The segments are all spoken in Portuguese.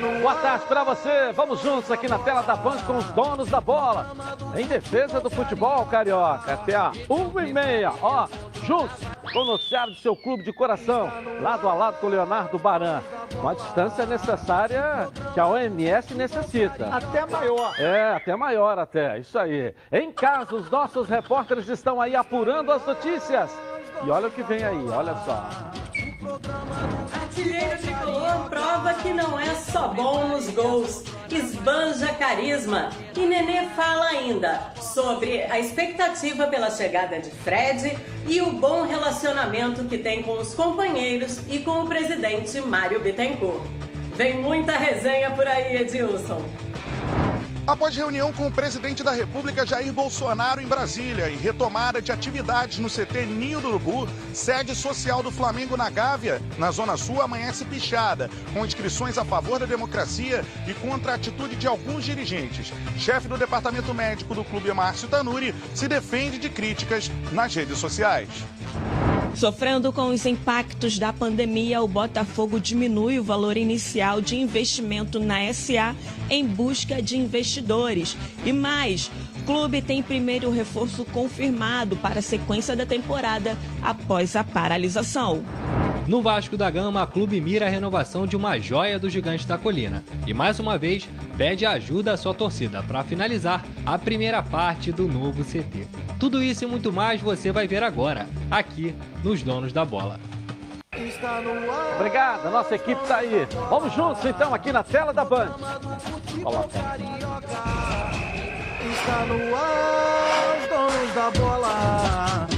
Boa tarde para você. Vamos juntos aqui na tela da Band com os donos da bola. Em defesa do futebol carioca. Até a 1 e meia. Ó, juntos com o noticiário do seu clube de coração. Lado a lado com o Leonardo Baran. Com a distância necessária que a OMS necessita. Até maior. É, até maior até. Isso aí. Em casa, os nossos repórteres estão aí apurando as notícias. E olha o que vem aí, olha só. Artilheiro tricolor prova que não é só bom nos gols, esbanja carisma. E Nenê fala ainda sobre a expectativa pela chegada de Fred e o bom relacionamento que tem com os companheiros e com o presidente Mário Bittencourt. Vem muita resenha por aí, Edilson. Após reunião com o presidente da República Jair Bolsonaro em Brasília e retomada de atividades no CT Ninho do Urubu, sede social do Flamengo na Gávea, na Zona Sul, amanhece pichada, com inscrições a favor da democracia e contra a atitude de alguns dirigentes. Chefe do departamento médico do clube, Márcio Tanuri, se defende de críticas nas redes sociais. Sofrendo com os impactos da pandemia, o Botafogo diminui o valor inicial de investimento na SA em busca de investidores. E mais, clube tem primeiro reforço confirmado para a sequência da temporada após a paralisação. No Vasco da Gama, a clube mira a renovação de uma joia do Gigante da Colina e mais uma vez pede ajuda à sua torcida para finalizar a primeira parte do novo CT. Tudo isso e muito mais você vai ver agora, aqui nos Donos da Bola. Obrigado, a nossa equipe está aí. Vamos juntos então aqui na tela da Band. Coloca. Está no ar, os donos da bola.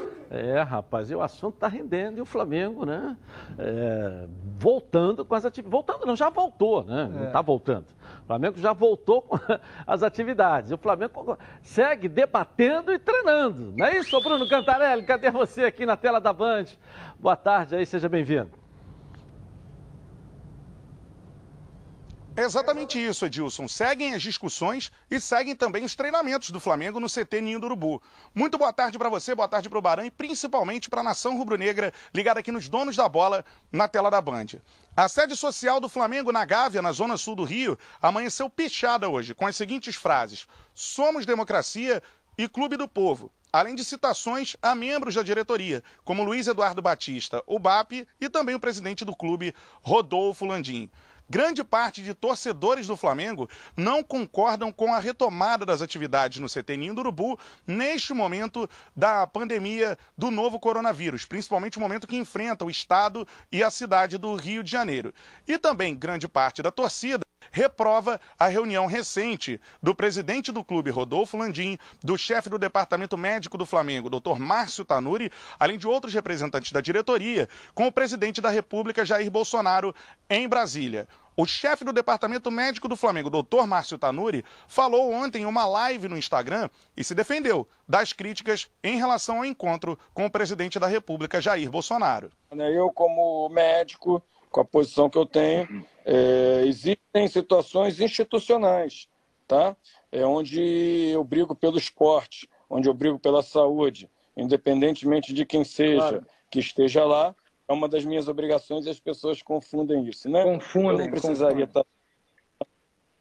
É, rapaz, e o assunto tá rendendo e o Flamengo, né? é, voltando com as atividades. Voltando, não, já voltou, né? Não tá voltando. O Flamengo já voltou com as atividades. E o Flamengo segue debatendo e treinando. Não é isso, Bruno Cantarelli? Cadê você aqui na tela da Band? Boa tarde aí, seja bem-vindo. É exatamente isso, Edilson. Seguem as discussões e seguem também os treinamentos do Flamengo no CT Ninho do Urubu. Muito boa tarde para você, boa tarde para o Barão e principalmente para a nação rubro-negra ligada aqui nos donos da bola na tela da Band. A sede social do Flamengo na Gávea, na zona sul do Rio, amanheceu pichada hoje com as seguintes frases: Somos democracia e clube do povo. Além de citações a membros da diretoria, como Luiz Eduardo Batista, o BAP, e também o presidente do clube, Rodolfo Landim. Grande parte de torcedores do Flamengo não concordam com a retomada das atividades no CT do Urubu neste momento da pandemia do novo coronavírus, principalmente o momento que enfrenta o estado e a cidade do Rio de Janeiro. E também grande parte da torcida reprova a reunião recente do presidente do clube, Rodolfo Landim, do chefe do departamento médico do Flamengo, Dr. Márcio Tanuri, além de outros representantes da diretoria, com o presidente da República, Jair Bolsonaro, em Brasília. O chefe do departamento médico do Flamengo, doutor Márcio Tanuri, falou ontem em uma live no Instagram e se defendeu das críticas em relação ao encontro com o presidente da República, Jair Bolsonaro. Eu, como médico, com a posição que eu tenho, é, existem situações institucionais, tá? É onde eu brigo pelo esporte, onde eu brigo pela saúde, independentemente de quem seja claro. que esteja lá, é uma das minhas obrigações e as pessoas confundem isso, né? Confundem. Eu não precisaria confundem. estar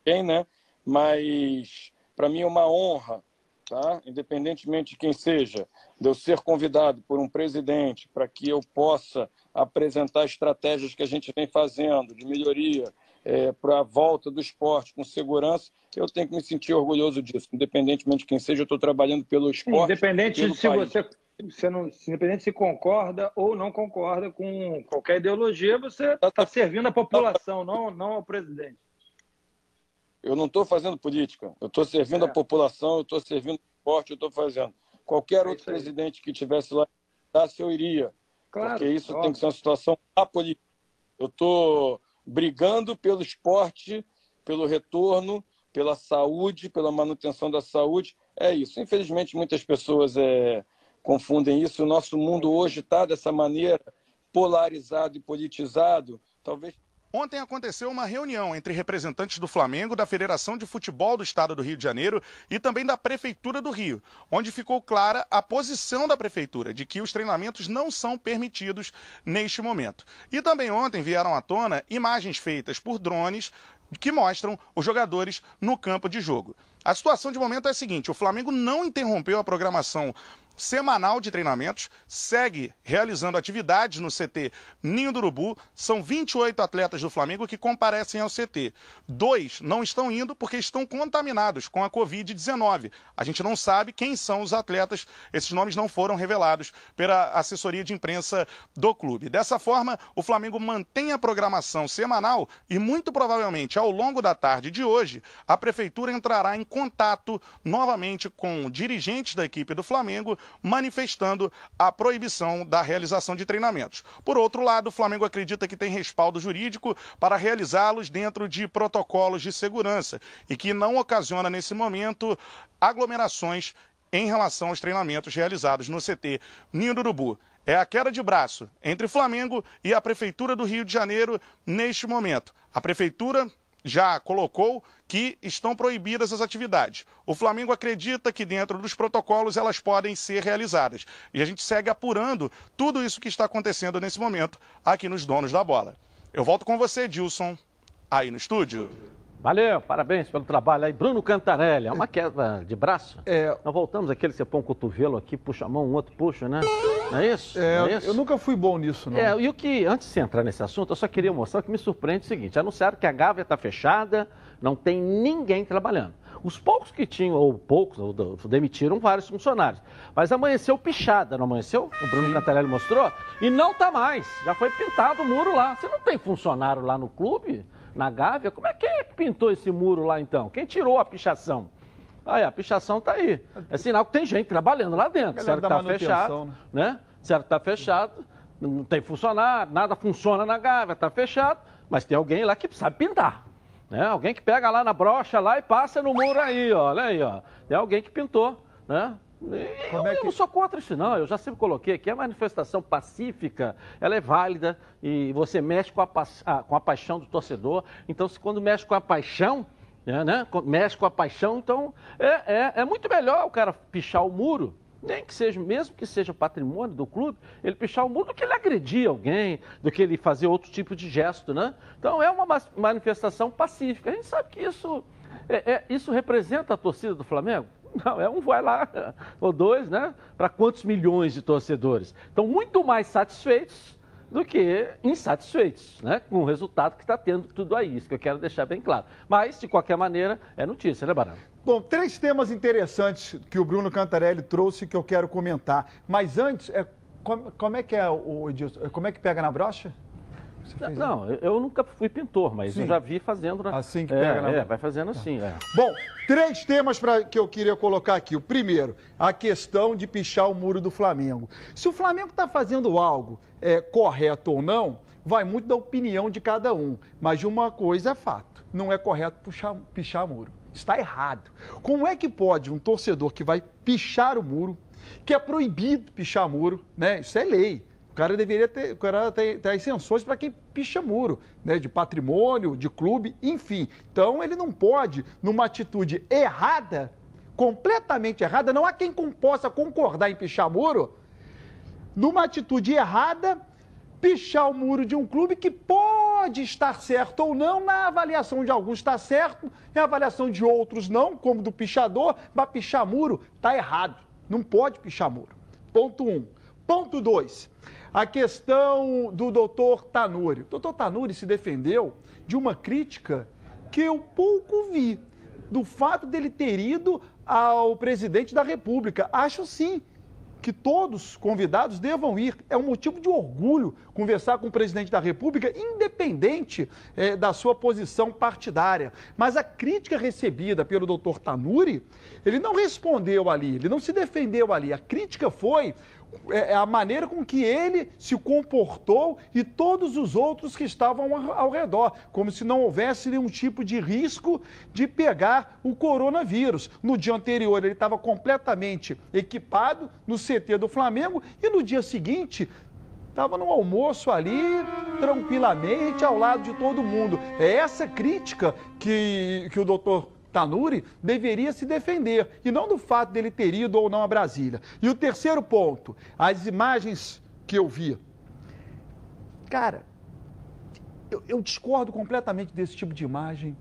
bem, né? Mas para mim é uma honra, tá? Independentemente de quem seja, de eu ser convidado por um presidente para que eu possa apresentar estratégias que a gente vem fazendo de melhoria é, para a volta do esporte com segurança, eu tenho que me sentir orgulhoso disso. Independentemente de quem seja, eu estou trabalhando pelo esporte. Independente pelo se país. você você não, independente se concorda ou não concorda com qualquer ideologia, você está servindo a população, não, não ao presidente. Eu não estou fazendo política, eu estou servindo É. a população, eu estou servindo o esporte, eu estou fazendo. Qualquer É outro presidente que tivesse lá, eu iria. Claro, porque isso óbvio. tem que ser uma situação apolítica. Eu estou brigando pelo esporte, pelo retorno, pela saúde, pela manutenção da saúde. É isso. Infelizmente, muitas pessoas é, confundem isso. O nosso mundo hoje está dessa maneira, polarizado e politizado. Talvez Ontem aconteceu uma reunião entre representantes do Flamengo, da Federação de Futebol do Estado do Rio de Janeiro e também da Prefeitura do Rio, onde ficou clara a posição da Prefeitura de que os treinamentos não são permitidos neste momento. E também ontem vieram à tona imagens feitas por drones que mostram os jogadores no campo de jogo. A situação de momento é a seguinte: o Flamengo não interrompeu a programação semanal de treinamentos, segue realizando atividades no CT Ninho do Urubu. São 28 atletas do Flamengo que comparecem ao CT. Dois não estão indo porque estão contaminados com a Covid-19. A gente não sabe quem são os atletas, esses nomes não foram revelados pela assessoria de imprensa do clube. Dessa forma, o Flamengo mantém a programação semanal e, muito provavelmente, ao longo da tarde de hoje, a prefeitura entrará em contato novamente com dirigentes da equipe do Flamengo manifestando a proibição da realização de treinamentos. Por outro lado, o Flamengo acredita que tem respaldo jurídico para realizá-los dentro de protocolos de segurança e que não ocasiona, nesse momento, aglomerações em relação aos treinamentos realizados no CT Ninho do Urubu. É a queda de braço entre Flamengo e a Prefeitura do Rio de Janeiro neste momento. A Prefeitura já colocou que estão proibidas as atividades. O Flamengo acredita que dentro dos protocolos elas podem ser realizadas. E a gente segue apurando tudo isso que está acontecendo nesse momento aqui nos Donos da Bola. Eu volto com você, Dilson, aí no estúdio. Valeu, parabéns pelo trabalho aí. Bruno Cantarelli, é uma queda de braço? É. Nós voltamos aquele, você põe um cotovelo aqui, puxa a mão, um outro puxa, né? Não é isso? É, não é isso? eu nunca fui bom nisso, não. É, e o que, antes de entrar nesse assunto, eu só queria mostrar que me surpreende o seguinte: anunciaram que a Gávea está fechada, não tem ninguém trabalhando. Os poucos que tinham, ou poucos, ou demitiram vários funcionários. Mas amanheceu pichada, não amanheceu? O Bruno Cantarelli mostrou. E não está mais. Já foi pintado o muro lá. Você não tem funcionário lá no clube? na Gávea. Como é que pintou esse muro lá então? Quem tirou a pichação? Aí, a pichação está aí. É sinal que tem gente trabalhando lá dentro. Certo que está fechado, né? né? Certo que está fechado, não tem funcionário, nada funciona na Gávea, está fechado, mas tem alguém lá que sabe pintar. Né? Alguém que pega lá na brocha lá e passa no muro aí, ó. Olha aí, ó. Tem alguém que pintou, né? Eu, é que... eu, não sou contra isso, não. Eu já sempre coloquei que a manifestação pacífica, ela é válida e você mexe com a, pa... com a paixão do torcedor. Então, se quando mexe com a paixão, é, né? mexe com a paixão, então é, é, é muito melhor o cara pichar o muro nem que seja, mesmo que seja patrimônio do clube, ele pichar o muro do que ele agredir alguém, do que ele fazer outro tipo de gesto, né? Então é uma manifestação pacífica. A gente sabe que isso, é, é, isso representa a torcida do Flamengo. Não, é um vai lá, ou dois, né? Para quantos milhões de torcedores? Estão muito mais satisfeitos do que insatisfeitos, né? Com o resultado que está tendo tudo aí. Isso que eu quero deixar bem claro. Mas, de qualquer maneira, é notícia, né, Barão? Bom, três temas interessantes que o Bruno Cantarelli trouxe que eu quero comentar. Mas antes, é, como, como é que é o Edilson? Como é que pega na brocha? Não, eu nunca fui pintor, mas Sim. eu já vi fazendo. Na... Assim que é, pega na... É, vai fazendo assim, é. Bom, três temas pra, que eu queria colocar aqui. O primeiro, a questão de pichar o muro do Flamengo. Se o Flamengo está fazendo algo é, correto ou não, vai muito da opinião de cada um. Mas uma coisa é fato, não é correto puxar, pichar muro. Está errado. Como é que pode um torcedor que vai pichar o muro, que é proibido pichar muro, né? Isso é lei o cara deveria ter, o cara ter, ter para quem picha muro, né? De patrimônio, de clube, enfim. Então ele não pode, numa atitude errada, completamente errada, não há quem possa concordar em pichar muro, numa atitude errada, pichar o muro de um clube que pode estar certo ou não, na avaliação de alguns está certo, na avaliação de outros não, como do pichador, mas pichar muro está errado. Não pode pichar muro. Ponto um. Ponto dois a questão do doutor Tanuri. O doutor Tanuri se defendeu de uma crítica que eu pouco vi, do fato dele ter ido ao presidente da República. Acho sim que todos convidados devam ir. É um motivo de orgulho conversar com o presidente da República, independente é, da sua posição partidária. Mas a crítica recebida pelo doutor Tanuri, ele não respondeu ali, ele não se defendeu ali. A crítica foi é, é a maneira com que ele se comportou e todos os outros que estavam ao, redor, como se não houvesse nenhum tipo de risco de pegar o coronavírus. No dia anterior, ele estava completamente equipado no CT do Flamengo e no dia seguinte estava no almoço ali, tranquilamente, ao lado de todo mundo. É essa crítica que, que o doutor Tanuri deveria se defender, e não do fato dele ter ido ou não a Brasília. E o terceiro ponto, as imagens que eu vi. Cara, eu, eu discordo completamente desse tipo de imagem.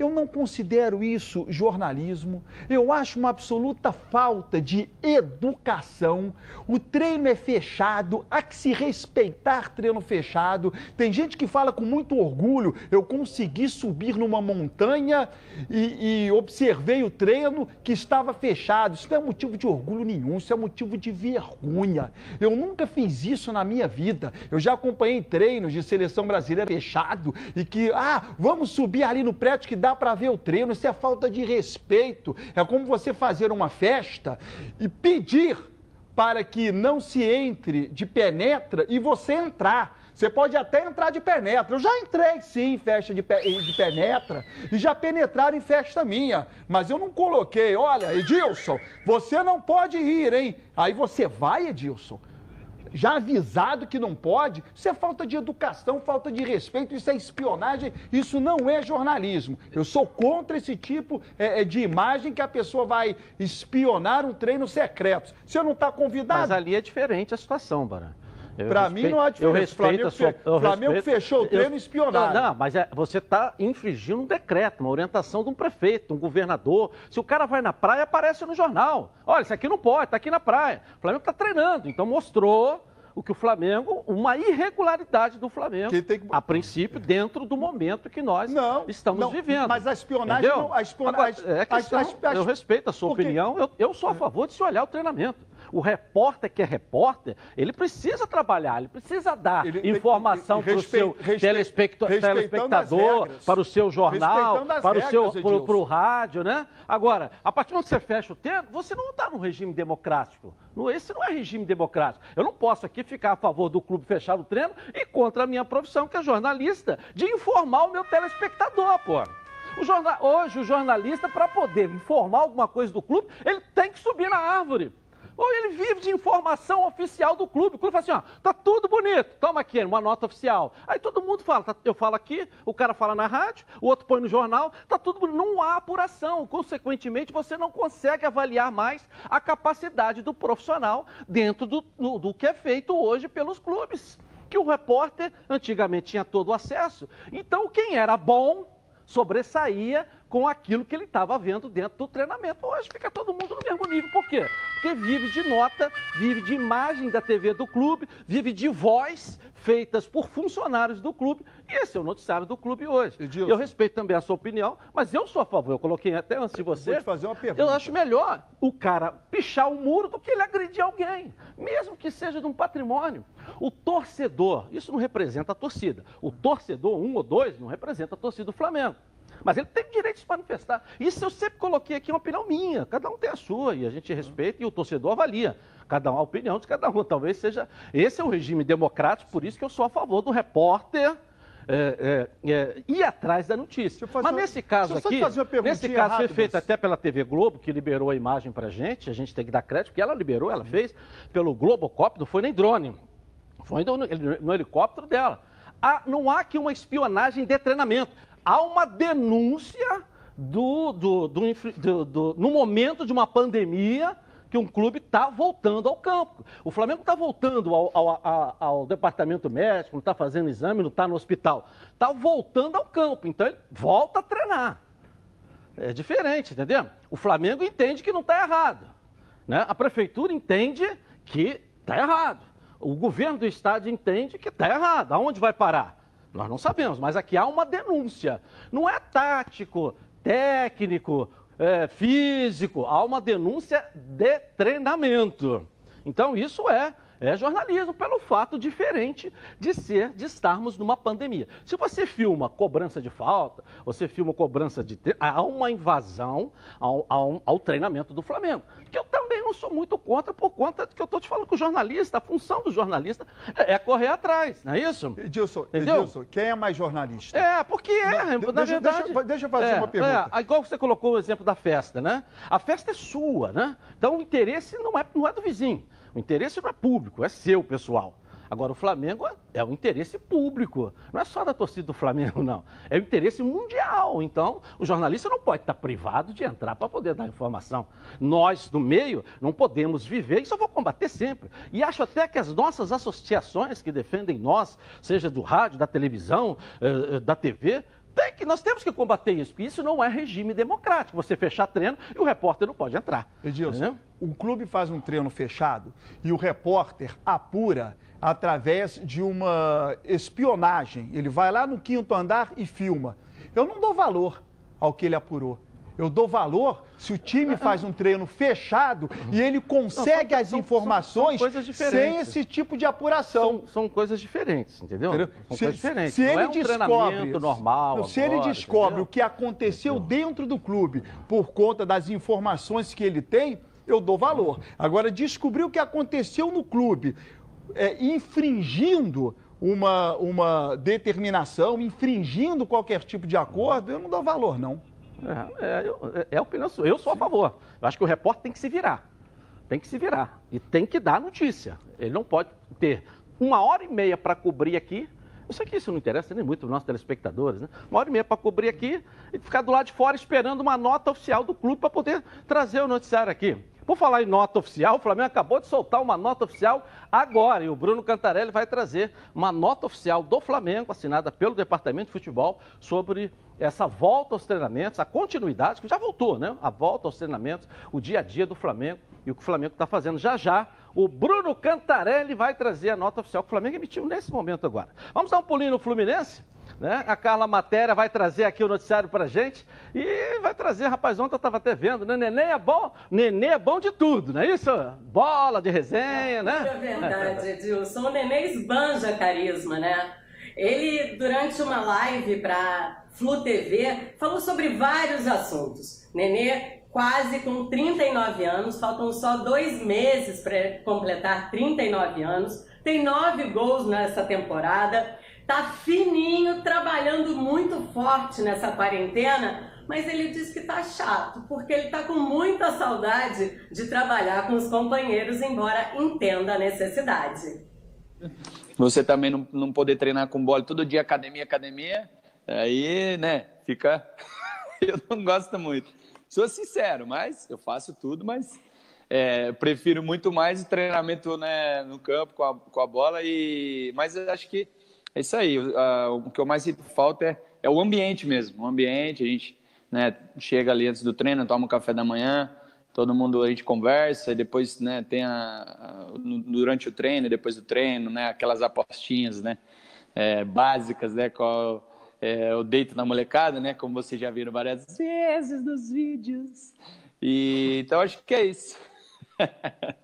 Eu não considero isso jornalismo. Eu acho uma absoluta falta de educação. O treino é fechado, há que se respeitar treino fechado. Tem gente que fala com muito orgulho: eu consegui subir numa montanha e, e observei o treino que estava fechado. Isso não é motivo de orgulho nenhum, isso é motivo de vergonha. Eu nunca fiz isso na minha vida. Eu já acompanhei treinos de seleção brasileira fechado e que, ah, vamos subir ali no prédio que dá para ver o treino, isso é falta de respeito. É como você fazer uma festa e pedir para que não se entre de penetra e você entrar. Você pode até entrar de penetra. Eu já entrei sim em festa de, pe... de penetra e já penetraram em festa minha. Mas eu não coloquei, olha, Edilson, você não pode ir, hein? Aí você vai, Edilson já avisado que não pode, isso é falta de educação, falta de respeito, isso é espionagem, isso não é jornalismo. Eu sou contra esse tipo é, é de imagem que a pessoa vai espionar um treino secreto. Você não está convidado. Mas ali é diferente a situação, Barã. Para mim não há diferença. Eu Flamengo, sua, Flamengo respeito, fechou o treino espionado. Não, não, mas é, você está infringindo um decreto, uma orientação de um prefeito, um governador. Se o cara vai na praia, aparece no jornal. Olha, isso aqui não pode, está aqui na praia. O Flamengo está treinando, então mostrou o que o Flamengo, uma irregularidade do Flamengo, que... a princípio, dentro do momento que nós não, estamos não, vivendo. Mas a espionagem não. A espionagem, Agora, é questão, a, a, a, eu respeito a sua Porque... opinião, eu, eu sou a favor de se olhar o treinamento. O repórter que é repórter, ele precisa trabalhar, ele precisa dar ele, informação para o seu telespectador, para o seu jornal, para o seu para o rádio, né? Agora, a partir do momento que você fecha o tempo, você não está num regime democrático. Esse não é regime democrático. Eu não posso aqui ficar a favor do clube fechar o treino e contra a minha profissão, que é jornalista, de informar o meu telespectador, pô. O jornal... Hoje, o jornalista, para poder informar alguma coisa do clube, ele tem que subir na árvore. Ou ele vive de informação oficial do clube. O clube fala assim, ó, tá tudo bonito, toma aqui uma nota oficial. Aí todo mundo fala, tá, eu falo aqui, o cara fala na rádio, o outro põe no jornal, tá tudo bonito. Não há apuração. Consequentemente, você não consegue avaliar mais a capacidade do profissional dentro do, do, do que é feito hoje pelos clubes. Que o repórter antigamente tinha todo o acesso. Então, quem era bom sobressaía com aquilo que ele estava vendo dentro do treinamento. Hoje fica todo mundo no mesmo nível. Por quê? Porque vive de nota, vive de imagem da TV do clube, vive de voz feitas por funcionários do clube. E esse é o noticiário do clube hoje. Edilson. Eu respeito também a sua opinião, mas eu sou a favor. Eu coloquei até antes de você. Vou te fazer uma pergunta. Eu acho melhor o cara pichar o muro do que ele agredir alguém, mesmo que seja de um patrimônio. O torcedor, isso não representa a torcida. O torcedor, um ou dois, não representa a torcida do Flamengo. Mas ele tem direito de se manifestar. Isso eu sempre coloquei aqui uma opinião minha. Cada um tem a sua e a gente respeita e o torcedor avalia. Cada um a opinião de cada um. Talvez seja. Esse é um regime democrático, por isso que eu sou a favor do repórter. É, é, é, ir atrás da notícia. Mas uma, nesse caso aqui, nesse caso foi feito até pela TV Globo, que liberou a imagem pra gente, a gente tem que dar crédito, porque ela liberou, ela fez pelo Globocop, não foi nem drone, foi no, no helicóptero dela. Ah, não há aqui uma espionagem de treinamento há uma denúncia do, do, do, do, no momento de uma pandemia que um clube está voltando ao campo. O Flamengo está voltando ao, ao, ao, ao, departamento médico, não está fazendo exame, não está no hospital. Está voltando ao campo, então ele volta a treinar. É diferente, entendeu? O Flamengo entende que não está errado. Né? A prefeitura entende que está errado. O governo do estado entende que está errado. Aonde vai parar? Nós não sabemos, mas aqui há uma denúncia. Não é tático, técnico, é, físico, há uma denúncia de treinamento. Então, isso é, é jornalismo pelo fato diferente de ser, de estarmos numa pandemia. Se você filma cobrança de falta, você filma cobrança de. Há uma invasão ao, ao, ao treinamento do Flamengo, que eu também não sou muito contra por conta que eu estou te falando que o jornalista, a função do jornalista é, é correr atrás, não é isso? Edilson, Edilson, quem é mais jornalista? É, porque é, Não, na deixa- verdade... deixa- deixa eu fazer é, uma pergunta. É, igual você colocou o exemplo da festa, né? A festa é sua, né? Então o interesse não é, não é do vizinho. O interesse não é público, é seu, pessoal. Agora, o Flamengo é- o interesse público. Não é só da torcida do Flamengo, não. É o interesse mundial. Então, o jornalista não pode estar privado de entrar para poder dar informação. Nós, do meio, não podemos viver, isso eu vou combater sempre. E acho até que as nossas associações que defendem nós, seja do rádio, da televisão, eh, eh, da TV, tem que, nós temos que combater isso, porque isso não é regime democrático. Você fechar treino e o repórter não pode entrar. Edilson, o clube faz um treino fechado e o repórter apura através de uma espionagem. Ele vai lá no quinto andar e filma. Eu não dou valor ao que ele apurou. Eu dou valor se o time faz um treino fechado e ele consegue Não, as são- são- informações são coisas sem esse tipo de apuração. São, são coisas diferentes, entendeu? Entendeu? São Se, coisas diferentes. se ele é um descobre, normal. Não, se ele agora, descobre entendeu? o que aconteceu dentro do clube por conta das informações que ele tem, eu dou valor. Agora, descobrir o que aconteceu no clube, é, infringindo uma, uma determinação, infringindo qualquer tipo de acordo, eu não dou valor, não. É, é, eu- é a opinião sua. Eu sou a favor. Eu acho que o repórter tem que se virar. Tem que se virar. E tem que dar notícia. Ele não pode ter uma hora e meia para cobrir aqui. Eu sei que isso não interessa nem muito para os nossos telespectadores, né? Uma hora e meia para cobrir aqui e ficar do lado de fora esperando uma nota oficial do clube para poder trazer o noticiário aqui. Por falar em nota oficial, o Flamengo acabou de soltar uma nota oficial agora e o Bruno Cantarelli vai trazer uma nota oficial do Flamengo, assinada pelo Departamento de Futebol, sobre essa volta aos treinamentos, a continuidade, que já voltou, né? A volta aos treinamentos, o dia a dia do Flamengo e o que o Flamengo está fazendo. Já já, o Bruno Cantarelli vai trazer a nota oficial que o Flamengo emitiu nesse momento agora. Vamos dar um pulinho no Fluminense? Né? A Carla Matéria vai trazer aqui o noticiário pra gente e vai trazer, rapaz, ontem eu estava até vendo, né? Nenê é bom, Nenê é bom de tudo, não é isso? Bola de resenha, né? É verdade, Edilson. O Nenê esbanja carisma, né? Ele, durante uma live para Flu TV, falou sobre vários assuntos. Nenê, quase com 39 anos, faltam só dois meses para completar 39 anos, tem nove gols nessa temporada, tá fininho, trabalhando muito forte nessa quarentena, mas ele diz que tá chato, porque ele tá com muita saudade de trabalhar com os companheiros, embora entenda a necessidade. Você também não, não poder treinar com bola todo dia, academia, academia, aí, né, fica. eu não gosto muito. Sou sincero, mas eu faço tudo, mas é, prefiro muito mais o treinamento né, no campo com a, com a bola. e Mas acho que é isso aí. ah, o que eu mais sinto falta é, é o ambiente mesmo. O ambiente, a gente né, chega ali antes do treino, toma um café da manhã, todo mundo a gente conversa, e depois né, tem a, a- durante o treino, depois do treino, né, aquelas apostinhas né, é, básicas, né, qual é, deito na molecada, né, como vocês já viram várias vezes nos vídeos. E, então acho que é isso.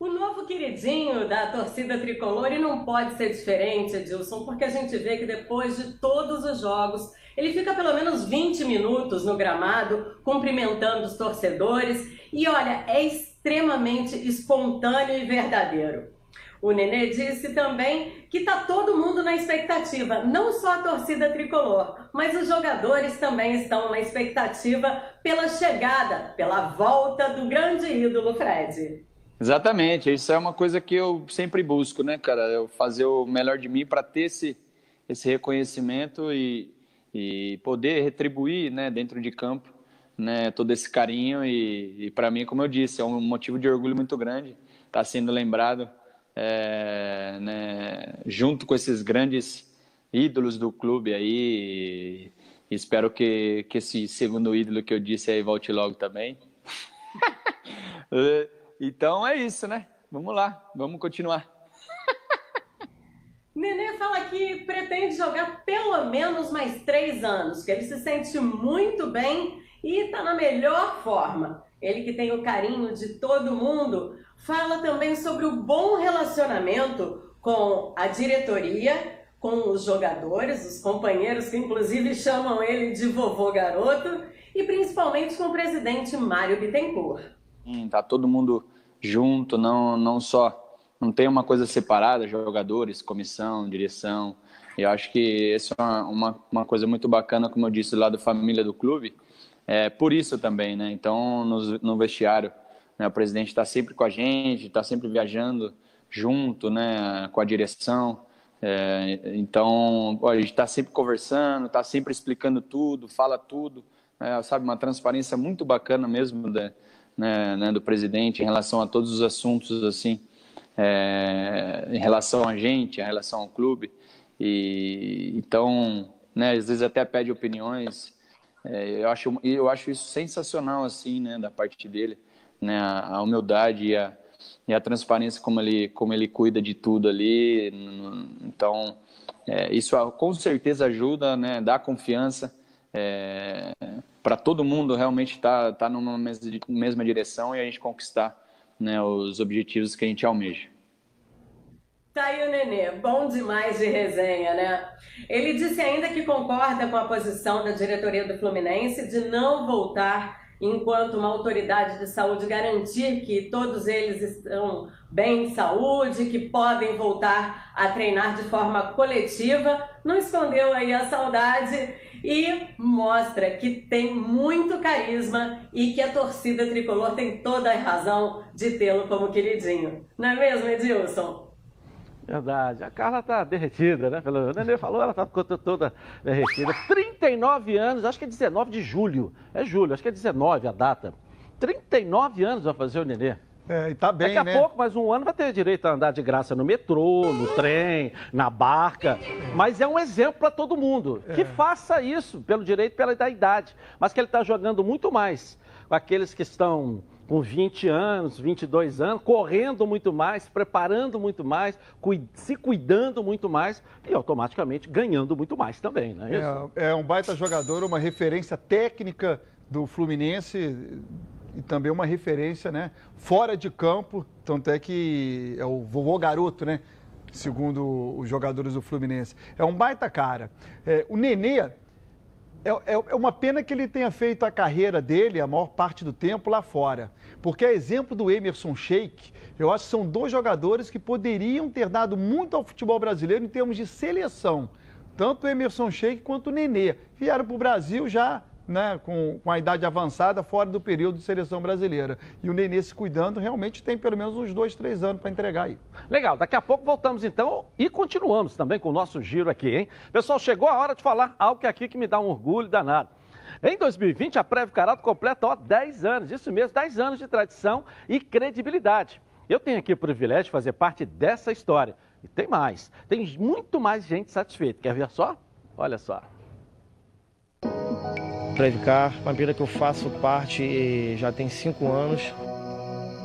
O novo queridinho da torcida tricolor e não pode ser diferente, Edilson, porque a gente vê que depois de todos os jogos, ele fica pelo menos 20 minutos no gramado, cumprimentando os torcedores e olha, é extremamente espontâneo e verdadeiro. O Nenê disse também que tá todo mundo na expectativa, não só a torcida tricolor, mas os jogadores também estão na expectativa pela chegada, pela volta do grande ídolo Fred. Exatamente, isso é uma coisa que eu sempre busco, né, cara? Eu fazer o melhor de mim para ter esse, esse reconhecimento e, e poder retribuir, né, dentro de campo, né, todo esse carinho. E, e para mim, como eu disse, é um motivo de orgulho muito grande estar sendo lembrado, é, né, junto com esses grandes ídolos do clube aí. E espero que, que esse segundo ídolo que eu disse aí volte logo também. Então é isso, né? Vamos lá, vamos continuar. Nenê fala que pretende jogar pelo menos mais três anos, que ele se sente muito bem e está na melhor forma. Ele que tem o carinho de todo mundo, fala também sobre o bom relacionamento com a diretoria, com os jogadores, os companheiros que inclusive chamam ele de vovô garoto, e principalmente com o presidente Mário Bittencourt. tá todo mundo junto, não, não só não tem uma coisa separada, jogadores, comissão, direção. Eu acho que isso é uma, uma, coisa muito bacana, como eu disse, lá da família do clube. É por isso também, né? Então, no, no vestiário, né, o presidente está sempre com a gente, está sempre viajando junto, né, com a direção. É, então, a gente está sempre conversando, está sempre explicando tudo, fala tudo, é, sabe? Uma transparência muito bacana mesmo da, né, né, do presidente em relação a todos os assuntos, assim é, em relação a gente, em relação ao clube. E então, né, às vezes até pede opiniões. É, eu acho eu acho isso sensacional assim, né, da parte dele, né, a, a humildade e a, e a transparência como ele como ele cuida de tudo ali. Então, é, isso com certeza ajuda, né, dá confiança. É, para todo mundo realmente estar tá, tá numa mesma direção e a gente conquistar né, os objetivos que a gente almeja. Tá aí o Nenê, bom demais de resenha, né? Ele disse ainda que concorda com a posição da diretoria do Fluminense de não voltar enquanto uma autoridade de saúde garantir que todos eles estão bem de saúde, que podem voltar a treinar de forma coletiva. Não escondeu aí a saudade e mostra que tem muito carisma e que a torcida tricolor tem toda a razão de tê-lo como queridinho. Não é mesmo, Edilson? Verdade. A Carla tá derretida, né? Pelo Nenê falou, ela tá toda derretida. 39 anos, acho que é 19 de julho. É julho, acho que é 19 a data. 39 anos vai fazer o Nenê. É, e tá bem, Daqui a né? pouco, mais um ano, vai ter direito a andar de graça no metrô, no trem, na barca. Mas é um exemplo para todo mundo. É. Que faça isso, pelo direito, pela idade. Mas que ele está jogando muito mais com aqueles que estão com 20 anos, 22 anos, correndo muito mais, preparando muito mais, se cuidando muito mais e automaticamente ganhando muito mais também, não é isso? É, é um baita jogador, uma referência técnica do Fluminense e também uma referência, né, fora de campo, tanto é que é o vovô garoto, né, segundo os jogadores do Fluminense. É um baita cara. É, o Nenê é, é, é, uma pena que ele tenha feito a carreira dele, a maior parte do tempo, lá fora. Porque, a exemplo do Emerson Sheik, eu acho que são dois jogadores que poderiam ter dado muito ao futebol brasileiro em termos de seleção. Tanto o Emerson Sheik quanto o Nenê. Vieram para o Brasil já né, com, com a idade avançada, fora do período de seleção brasileira. E o Nenê se cuidando, realmente tem pelo menos uns dois, três anos para entregar aí. Legal, daqui a pouco voltamos então e continuamos também com o nosso giro aqui, hein? Pessoal, chegou a hora de falar algo que é aqui que me dá um orgulho danado. Em 2020, a Prévio Carato completa ó, 10 anos, isso mesmo, 10 anos de tradição e credibilidade. Eu tenho aqui o privilégio de fazer parte dessa história. E tem mais, tem muito mais gente satisfeita. Quer ver só? Olha só. Previcar, uma empresa que eu faço parte já tem cinco anos.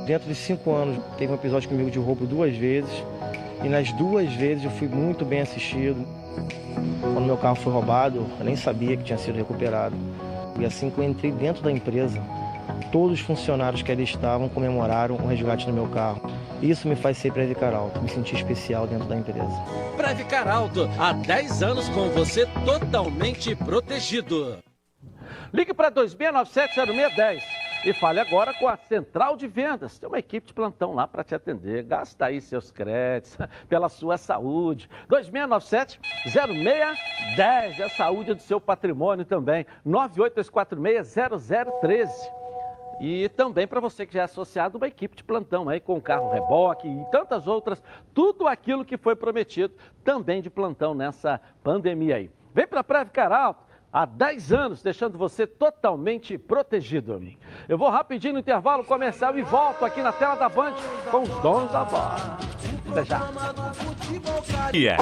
Dentro de cinco anos teve um episódio comigo de roubo duas vezes e nas duas vezes eu fui muito bem assistido. Quando meu carro foi roubado, eu nem sabia que tinha sido recuperado. E assim que eu entrei dentro da empresa, todos os funcionários que ali estavam comemoraram o resgate do meu carro. Isso me faz ser Previcar Alto, me sentir especial dentro da empresa. Previcar Alto, há 10 anos com você totalmente protegido. Ligue para 2697-0610 e fale agora com a Central de Vendas. Tem uma equipe de plantão lá para te atender. Gasta aí seus créditos pela sua saúde. 2697-0610 é a saúde do seu patrimônio também. 98246-0013. E também para você que já é associado uma equipe de plantão aí com carro reboque e tantas outras, tudo aquilo que foi prometido também de plantão nessa pandemia aí. Vem para a Previcar Alto há 10 anos, deixando você totalmente protegido. Eu vou rapidinho no intervalo comercial e volto aqui na tela da Band com os donos da bola. Até já. Yeah.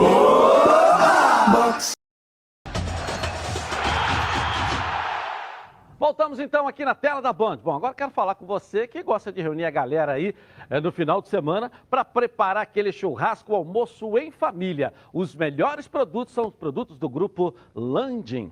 Voltamos então aqui na tela da Band. Bom, agora quero falar com você que gosta de reunir a galera aí é, no final de semana para preparar aquele churrasco almoço em família. Os melhores produtos são os produtos do grupo Landim.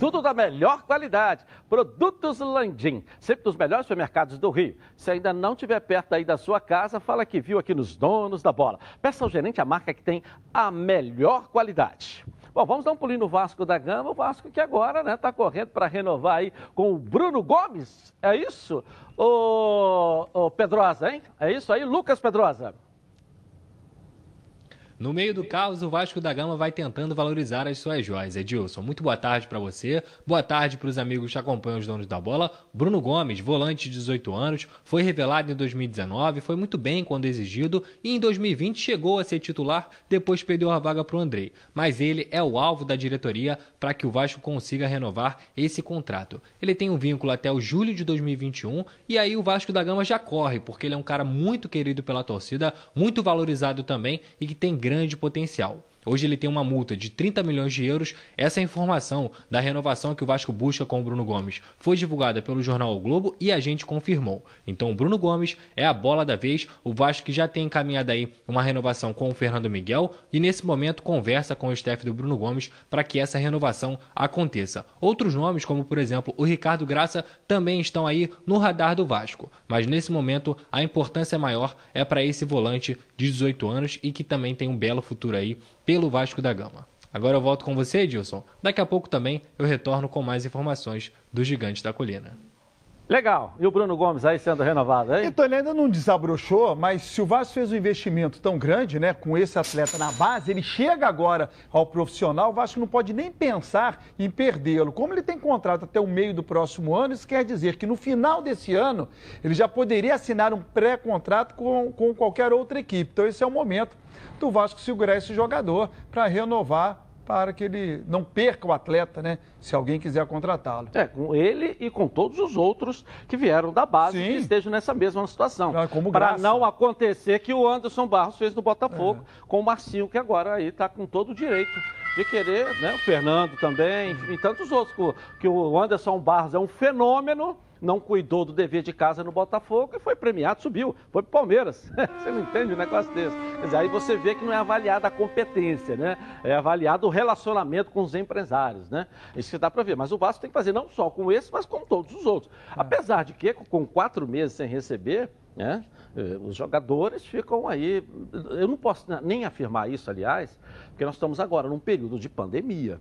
Tudo da melhor qualidade. Produtos Landim, sempre dos melhores supermercados do Rio. Se ainda não estiver perto aí da sua casa, fala que viu aqui nos donos da bola. Peça ao gerente a marca que tem a melhor qualidade. Bom, vamos dar um pulinho no Vasco da Gama. O Vasco que agora está né, correndo para renovar aí com o Bruno Gomes. É isso? O, o Pedrosa, hein? É isso aí, Lucas Pedrosa. No meio do caos, o Vasco da Gama vai tentando valorizar as suas joias. Edilson, muito boa tarde para você. Boa tarde para os amigos que acompanham os donos da bola. Bruno Gomes, volante de 18 anos, foi revelado em 2019, foi muito bem quando exigido e em 2020 chegou a ser titular, depois perdeu a vaga para o Andrei. Mas ele é o alvo da diretoria para que o Vasco consiga renovar esse contrato. Ele tem um vínculo até o julho de 2021 e aí o Vasco da Gama já corre, porque ele é um cara muito querido pela torcida, muito valorizado também e que tem grande potencial. Hoje ele tem uma multa de 30 milhões de euros. Essa informação da renovação que o Vasco busca com o Bruno Gomes foi divulgada pelo jornal o Globo e a gente confirmou. Então o Bruno Gomes é a bola da vez. O Vasco que já tem encaminhado aí uma renovação com o Fernando Miguel e nesse momento conversa com o staff do Bruno Gomes para que essa renovação aconteça. Outros nomes, como por exemplo o Ricardo Graça, também estão aí no radar do Vasco. Mas nesse momento a importância maior é para esse volante de 18 anos e que também tem um belo futuro aí pelo Vasco da Gama. Agora eu volto com você, Edilson. Daqui a pouco também eu retorno com mais informações do Gigante da Colina. Legal. E o Bruno Gomes aí sendo renovado, hein? Então ele ainda não desabrochou, mas se o Vasco fez um investimento tão grande, né, com esse atleta na base, ele chega agora ao profissional, o Vasco não pode nem pensar em perdê-lo. Como ele tem contrato até o meio do próximo ano, isso quer dizer que no final desse ano ele já poderia assinar um pré-contrato com, com qualquer outra equipe. Então esse é o momento do Vasco segurar esse jogador para renovar para que ele não perca o atleta, né? Se alguém quiser contratá-lo. É, com ele e com todos os outros que vieram da base Sim. que estejam nessa mesma situação. Ah, para não acontecer que o Anderson Barros fez no Botafogo é. com o Marcinho, que agora aí está com todo o direito de querer, né? O Fernando também, e tantos outros, que o Anderson Barros é um fenômeno não cuidou do dever de casa no Botafogo e foi premiado, subiu, foi para Palmeiras. você não entende um negócio desse. Quer dizer, aí você vê que não é avaliada a competência, né? É avaliado o relacionamento com os empresários, né? Isso que dá para ver. Mas o Vasco tem que fazer não só com esse, mas com todos os outros. É. Apesar de que, com quatro meses sem receber, né? Eh, os jogadores ficam aí. Eu não posso nem afirmar isso, aliás, porque nós estamos agora num período de pandemia.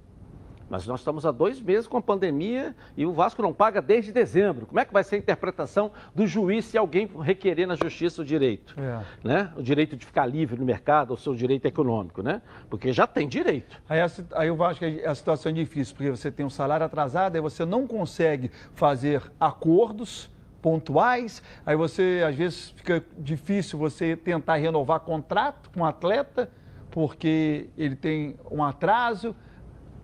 Mas nós estamos há dois meses com a pandemia e o Vasco não paga desde dezembro. Como é que vai ser a interpretação do juiz se alguém requerer na justiça o direito? É. Né? O direito de ficar livre no mercado, o seu direito econômico, né? Porque já tem direito. Aí, aí eu acho que a situação é difícil, porque você tem um salário atrasado, aí você não consegue fazer acordos pontuais, aí você, às vezes, fica difícil você tentar renovar contrato com um atleta, porque ele tem um atraso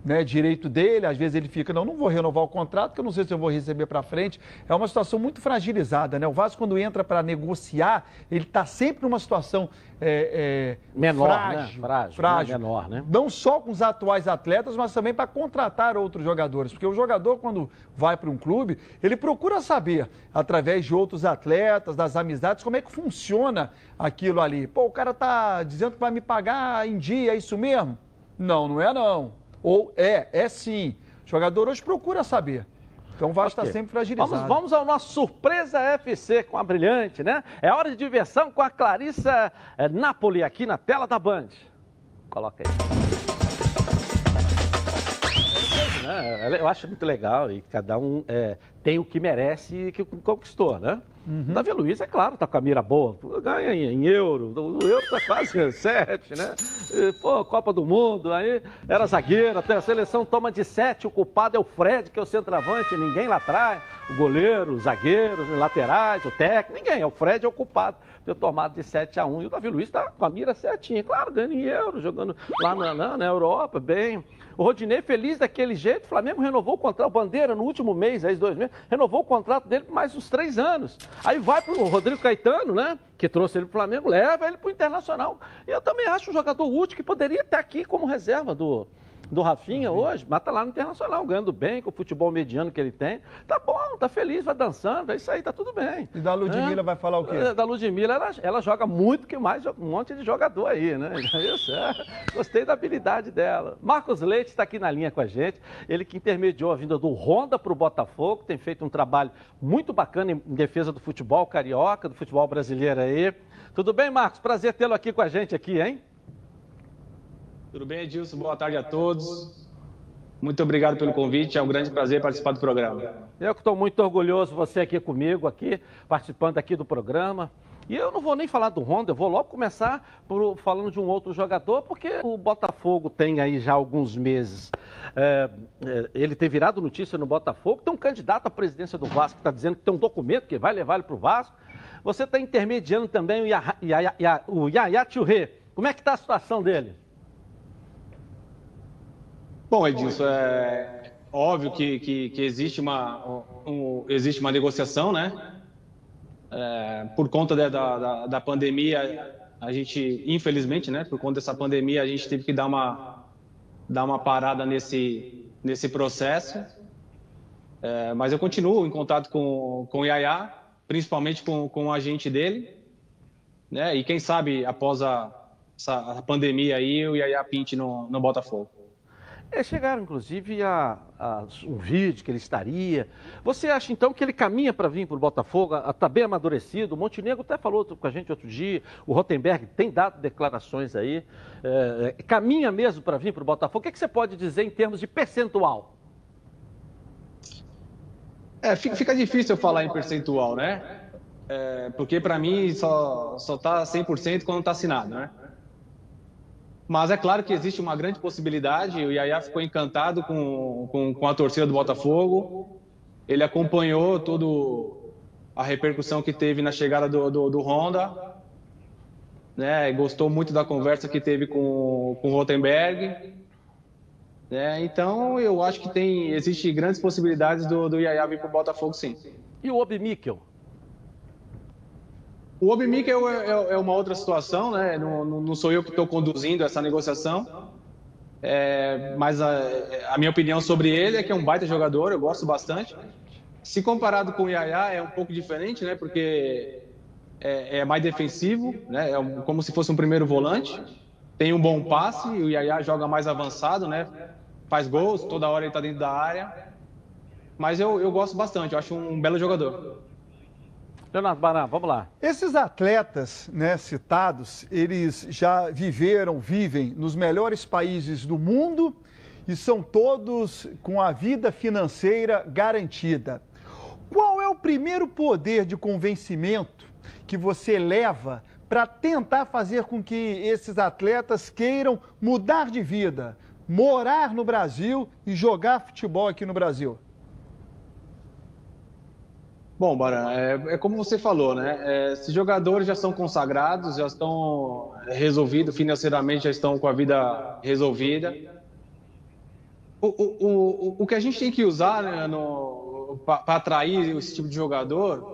né, direito dele, às vezes ele fica, não, não vou renovar o contrato, porque eu não sei se eu vou receber para frente. É uma situação muito fragilizada, né? O Vasco, quando entra para negociar, ele está sempre numa situação é, é, menor, frágil, né? frágil, frágil. Né? menor, né? Não só com os atuais atletas, mas também para contratar outros jogadores. Porque o jogador, quando vai para um clube, ele procura saber, através de outros atletas, das amizades, como é que funciona aquilo ali. Pô, o cara tá dizendo que vai me pagar em dia, é isso mesmo? Não, não é não. Ou é, é sim. O jogador hoje procura saber. Então o Vasco está sempre fragilizado. Vamos, vamos ao nosso Surpresa FC com a Brilhante, né? É hora de diversão com a Clarissa é, Napoli aqui na tela da Band. Coloca aí. Né? Eu acho muito legal e cada um é, tem o que merece e que conquistou, né? Uhum. Davi Luiz, é claro, tá com a mira boa. Ganha em, euro. O euro tá quase sete, né? Pô, Copa do Mundo, aí era zagueiro, até a seleção toma de sete. O culpado é o Fred, que é o centroavante, ninguém lá atrás. O goleiro, os zagueiros, os laterais, o técnico, ninguém. É o Fred é o culpado ter tomado de 7 a 1. E o Davi Luiz tá com a mira certinha. Claro, ganhando em euro, jogando lá na, na, na Europa, bem. O Rodinei feliz daquele jeito. O Flamengo renovou o contrato. O Bandeira, no último mês, aí, dois meses, renovou o contrato dele por mais uns três anos. Aí vai para o Rodrigo Caetano, né? Que trouxe ele para o Flamengo, leva ele para o Internacional. E eu também acho um jogador útil que poderia estar aqui como reserva do, do Rafinha hoje, mas tá lá no Internacional, ganhando bem, com o futebol mediano que ele tem. Tá bom, tá feliz, vai dançando, é isso aí, tá tudo bem. E da Ludmilla É. vai falar o quê? É, Da Ludmilla, ela, ela joga muito que mais um monte de jogador aí, né? Isso, é. Gostei da habilidade dela. Marcos Leite está aqui na linha com a gente. Ele que intermediou a vinda do Honda para o Botafogo, tem feito um trabalho muito bacana em em defesa do futebol carioca, do futebol brasileiro aí. Tudo bem, Marcos? Prazer tê-lo aqui com a gente aqui, hein? Tudo bem, Edilson? Boa tarde a todos. Muito obrigado pelo convite, é um grande prazer participar do programa. Eu que estou muito orgulhoso você aqui comigo, aqui, participando aqui do programa. E eu não vou nem falar do Honda, eu vou logo começar por, falando de um outro jogador, porque o Botafogo tem aí já alguns meses. é, é, ele tem virado notícia no Botafogo, tem um candidato à presidência do Vasco que está dizendo que tem um documento que vai levar ele para o Vasco. Você está intermediando também o Yaya, Yaya, Yaya-. Como é que está a situação dele? Bom, Edilson, é óbvio que, que, que existe, uma, um- existe uma negociação, né? É, por conta da, da, da- pandemia, a gente, infelizmente, né? Por conta dessa pandemia, a gente teve que dar uma, dar uma parada nesse, nesse processo. É, mas eu continuo em contato com, com o Yaya, principalmente com, com o agente dele, né? E quem sabe após a, essa, pandemia aí, o Yaya pinte no, no Botafogo. É, chegaram, inclusive, a, a um vídeo que ele estaria. Você acha, então, que ele caminha para vir para o Botafogo? Está bem amadurecido? O Montenegro até falou com a gente outro dia. O Rotenberg tem dado declarações aí. É, é, caminha mesmo para vir para o Botafogo? O que, que você pode dizer em termos de percentual? É, fica, fica difícil eu falar em percentual, né? É, porque para mim só, só tá 100% quando tá assinado, né? Mas é claro que existe uma grande possibilidade. O Yaya ficou encantado com, com, com a torcida do Botafogo. Ele acompanhou todo a repercussão que teve na chegada do, do, do Honda. Né? Gostou muito da conversa que teve com, com o Rotenberg. Né? Então, eu acho que tem existe grandes possibilidades do, do Yaya vir para o Botafogo, sim. E o Obi Mikkel? O Mikkel é, é- é uma outra situação, né? Não, não- sou eu que estou conduzindo essa negociação. É, mas a, a minha opinião sobre ele é que é um baita jogador, eu gosto bastante. Se comparado com o Yaya, é um pouco diferente, né? Porque é, é mais defensivo, né? É como se fosse um primeiro volante. Tem um bom passe, o Yaya joga mais avançado, né? Faz gols, toda hora ele está dentro da área. Mas eu, eu gosto bastante, eu acho um belo jogador. Leonardo Baran, vamos lá. Esses atletas né, citados, eles já viveram, vivem nos melhores países do mundo e são todos com a vida financeira garantida. Qual é o primeiro poder de convencimento que você leva para tentar fazer com que esses atletas queiram mudar de vida, morar no Brasil e jogar futebol aqui no Brasil? Bom, Baran, é, é como você falou, né? É, esses jogadores já são consagrados, já estão resolvidos financeiramente, já estão com a vida resolvida. O, o, o, o que a gente tem que usar né, para atrair esse tipo de jogador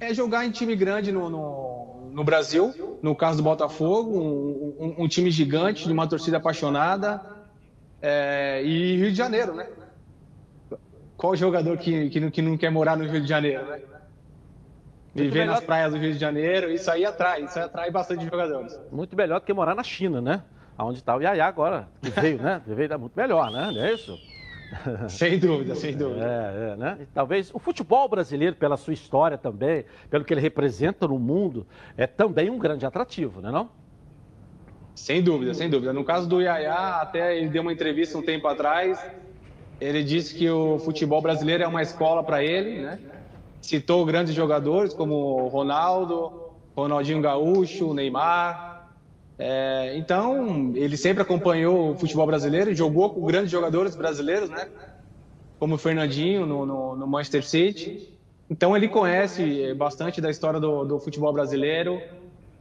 é jogar em time grande no, no, no Brasil, no caso do Botafogo, um, um- um time gigante, de uma torcida apaixonada, é, e Rio de Janeiro, né? Qual jogador que, que, não, que não quer morar no Rio de Janeiro, né? Viver nas praias do Rio de Janeiro, isso aí atrai, isso aí atrai bastante jogadores. Muito melhor do que morar na China, né? Onde está o Yaya agora, que veio, né? Veio dar muito melhor, né? Não é isso? Sem dúvida, sem dúvida. É, é, né? E talvez o futebol brasileiro, pela sua história também, pelo que ele representa no mundo, é também um grande atrativo, né não? Sem dúvida, sem dúvida. No caso do Yaya, até ele deu uma entrevista um tempo atrás. Ele disse que o futebol brasileiro é uma escola para ele, né? Citou grandes jogadores como Ronaldo, Ronaldinho Gaúcho, Neymar. É, então, ele sempre acompanhou o futebol brasileiro, jogou com grandes jogadores brasileiros, né? Como o Fernandinho no, no- no Manchester City. Então, ele conhece bastante da história do, do futebol brasileiro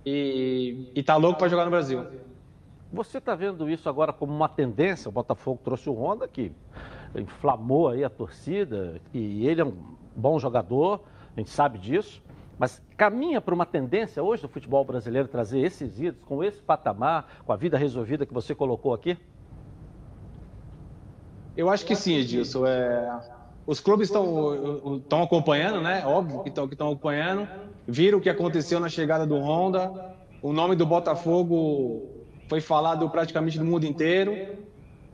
e, e tá louco para jogar no Brasil. Você está vendo isso agora como uma tendência? O Botafogo trouxe o Honda, que inflamou aí a torcida, e ele é um bom jogador, a gente sabe disso, mas caminha para uma tendência hoje do futebol brasileiro trazer esses ídolos com esse patamar, com a vida resolvida que você colocou aqui? Eu acho que sim, Edilson. É... Os clubes estão acompanhando, né? Óbvio que estão acompanhando. Viram o que aconteceu na chegada do Honda. O nome do Botafogo foi falado praticamente no mundo inteiro.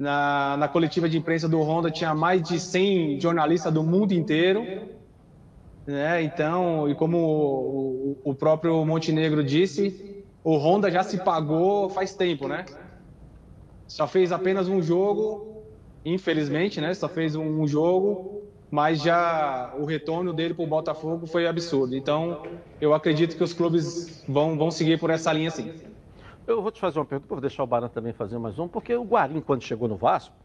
Na, na coletiva de imprensa do Honda tinha mais de 100 jornalistas do mundo inteiro. Né? Então, e como o, o próprio Montenegro disse, o Honda já se pagou faz tempo, né? Só fez apenas um jogo, infelizmente, né? Só fez um jogo, mas já o retorno dele para o Botafogo foi absurdo. Então, eu acredito que os clubes vão, vão seguir por essa linha sim. Eu vou te fazer uma pergunta, vou deixar o Baran também fazer mais um, porque o Guarim, quando chegou no Vasco,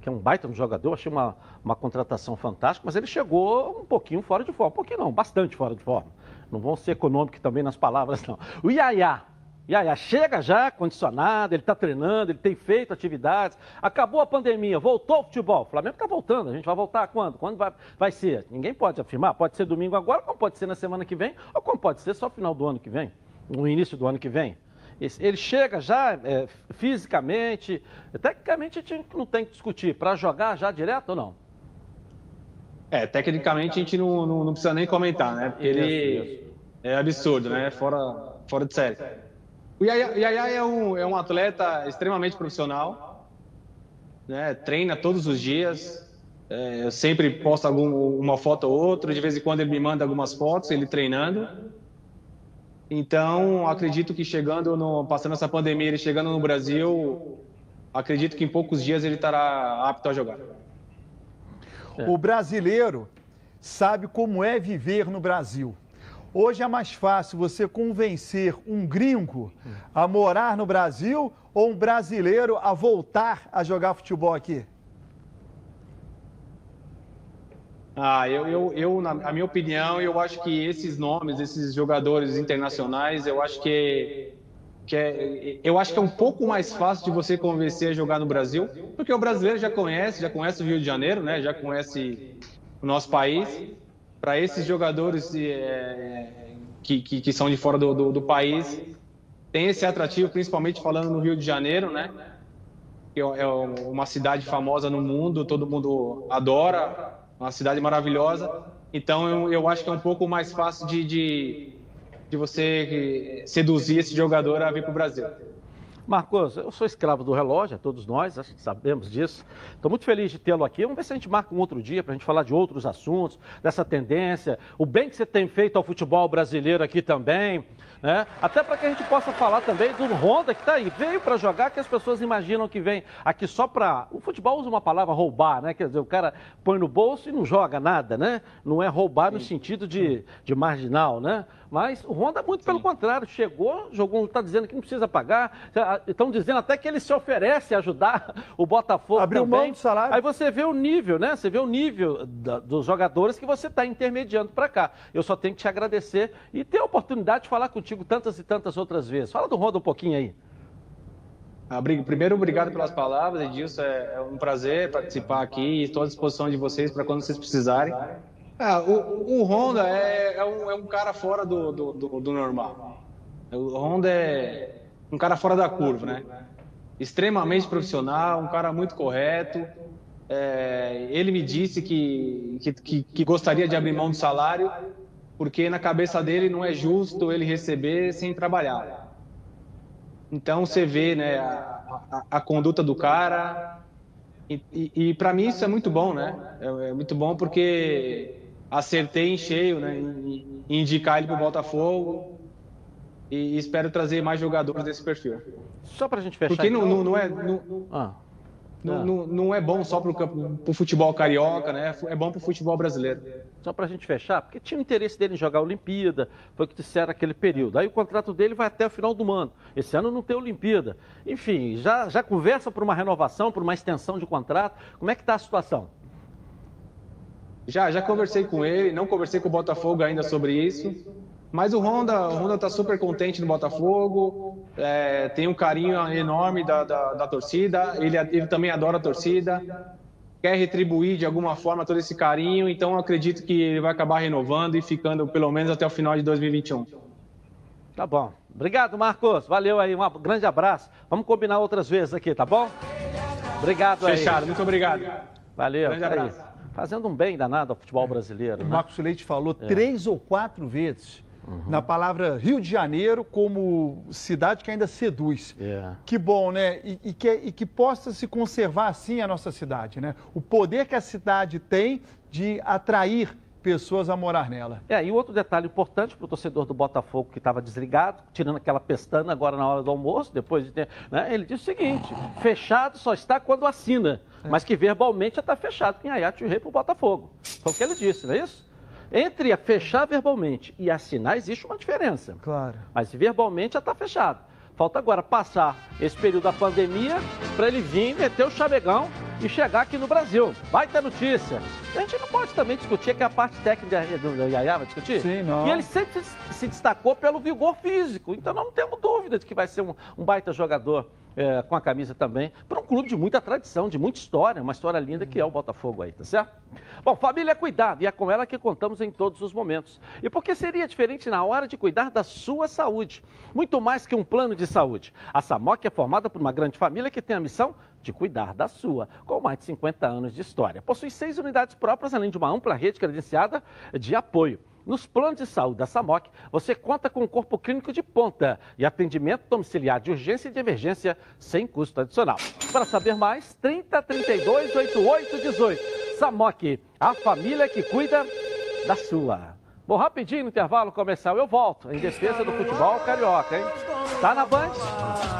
que é um baita no jogador, achei uma, uma contratação fantástica, mas ele chegou um pouquinho fora de forma. Um pouquinho não, bastante fora de forma. Não vão ser econômicos também nas palavras, não. O Iaiá. Iaiá chega já condicionado, ele está treinando, ele tem feito atividades. Acabou a pandemia, voltou o futebol. O Flamengo está voltando, a gente vai voltar quando? Quando vai, vai ser? Ninguém pode afirmar. Pode ser domingo agora, como pode ser na semana que vem, ou como pode ser só final do ano que vem, no início do ano que vem. Ele chega já é, fisicamente, tecnicamente a gente não tem que discutir, para jogar já direto ou não? É, tecnicamente a gente não, não, não precisa nem comentar, né? Porque ele é absurdo, né? Fora, fora de série. O Yaya é um, é um atleta extremamente profissional, né? treina todos os dias, é, eu sempre posto algum, uma foto ou outra, de vez em quando ele me manda algumas fotos, ele treinando. Então, acredito que chegando no, passando essa pandemia, ele chegando no Brasil, acredito que em poucos dias ele estará apto a jogar. O brasileiro sabe como é viver no Brasil. Hoje é mais fácil você convencer um gringo a morar no Brasil ou um brasileiro a voltar a jogar futebol aqui? Ah, eu, eu, eu, na minha opinião, eu acho que esses nomes, esses jogadores internacionais, eu acho que, que é, eu acho que é um pouco mais fácil de você convencer a jogar no Brasil, porque o brasileiro já conhece, já conhece o Rio de Janeiro, né? Já conhece o nosso país. Para esses jogadores é, que, que, que, são de fora do, do, do país, tem esse atrativo, principalmente falando no Rio de Janeiro, né? Que é uma cidade famosa no mundo, todo mundo adora uma cidade maravilhosa. Então eu, eu acho que é um pouco mais fácil de, de, de você seduzir esse jogador a vir para o Brasil. Marcos, eu sou escravo do relógio, todos nós, acho que sabemos disso. Estou muito feliz de tê-lo aqui. Vamos ver se a gente marca um outro dia para a gente falar de outros assuntos, dessa tendência, o bem que você tem feito ao futebol brasileiro aqui também. Né? Até para que a gente possa falar também do Honda que está aí. Veio para jogar, que as pessoas imaginam que vem aqui só para. O futebol usa uma palavra roubar, né? Quer dizer, o cara põe no bolso e não joga nada, né? Não é roubar no sentido de, de marginal, né? Mas o Honda, muito Sim. pelo contrário, chegou, jogou, está dizendo que não precisa pagar. Estão dizendo até que ele se oferece a ajudar o Botafogo Abriu também. mão do salário. Aí você vê o nível, né? Você vê o nível da, dos jogadores que você está intermediando para cá. Eu só tenho que te agradecer e ter a oportunidade de falar contigo tantas e tantas outras vezes. Fala do Honda um pouquinho aí. Primeiro, obrigado pelas palavras, Edilson. É, é um prazer participar aqui. Estou à disposição de vocês para quando vocês precisarem. Ah, o, o Honda é, é, um, é, um, cara fora do, do, do, do, normal. O Honda é um cara fora da curva, né? Extremamente profissional, um cara muito correto. É, ele me disse que, que, que, gostaria de abrir mão do salário, porque na cabeça dele não é justo ele receber sem trabalhar. Então você vê né, a, a, a conduta do cara, e, e, e para mim isso é muito bom, né? É, é muito bom porque acertei em cheio, né? Em, em indicar ele para o Botafogo e espero trazer mais jogadores desse perfil. Só para a gente fechar. Porque não, não, não é. Não, ah. não, não, não, é bom só para o futebol carioca, né? É bom para o futebol brasileiro. Só para a gente fechar, porque tinha o interesse dele em jogar a Olimpíada, foi o que disseram aquele período. Aí o contrato dele vai até o final do ano. Esse ano não tem Olimpíada. Enfim, já, já conversa por uma renovação, por uma extensão de contrato. Como é que está a situação? Já, já conversei com ele, não conversei com o Botafogo ainda sobre isso. Mas o Honda, o Honda está super contente no Botafogo, é, tem um carinho enorme da, da, da torcida, ele, ele, também adora a torcida, quer retribuir de alguma forma todo esse carinho, então acredito que ele vai acabar renovando e ficando pelo menos até o final de 2021. Tá bom. Obrigado, Marcos. Valeu aí, um grande abraço. Vamos combinar outras vezes aqui, tá bom? Obrigado Fechado, aí. muito obrigado. Valeu. Grande tá aí. Fazendo um bem danado ao futebol brasileiro. O né? Marcos Leite falou É. três ou quatro vezes na palavra Rio de Janeiro como cidade que ainda seduz. É. Que bom, né? E, e que, e que possa se conservar assim a nossa cidade, né? O poder que a cidade tem de atrair pessoas a morar nela. É, e outro detalhe importante para o torcedor do Botafogo que estava desligado, tirando aquela pestana agora na hora do almoço, depois de ter. né, ele disse o seguinte: fechado só está quando assina, mas que verbalmente já está fechado em Ayat Rei para o Botafogo. Foi o que ele disse, não é isso? Entre fechar verbalmente e assinar existe uma diferença. Claro. Mas verbalmente já está fechado. Falta agora passar esse período da pandemia para ele vir meter o chamegão e chegar aqui no Brasil. Vai ter notícia. A gente não pode também discutir que a parte técnica do Yaya vai discutir. Sim, não. E ele sempre se destacou pelo vigor físico. Então não temos dúvida de que vai ser um, um baita jogador é, com a camisa também, para um clube de muita tradição, de muita história, uma história linda que é o Botafogo aí, tá certo? Bom, família é cuidado e é com ela que contamos em todos os momentos. E por que seria diferente na hora de cuidar da sua saúde? Muito mais que um plano de saúde. A Samoc é formada por uma grande família que tem a missão de cuidar da sua, com mais de 50 anos de história. Possui seis unidades próprias, além de uma ampla rede credenciada de apoio. Nos planos de saúde da SAMOC, você conta com um corpo clínico de ponta e atendimento domiciliar de urgência e de emergência sem custo adicional. Para saber mais, 30 32 88 18. SAMOC, a família que cuida da sua. Bom, rapidinho no intervalo comercial eu volto em defesa do futebol carioca, hein? Tá na Band?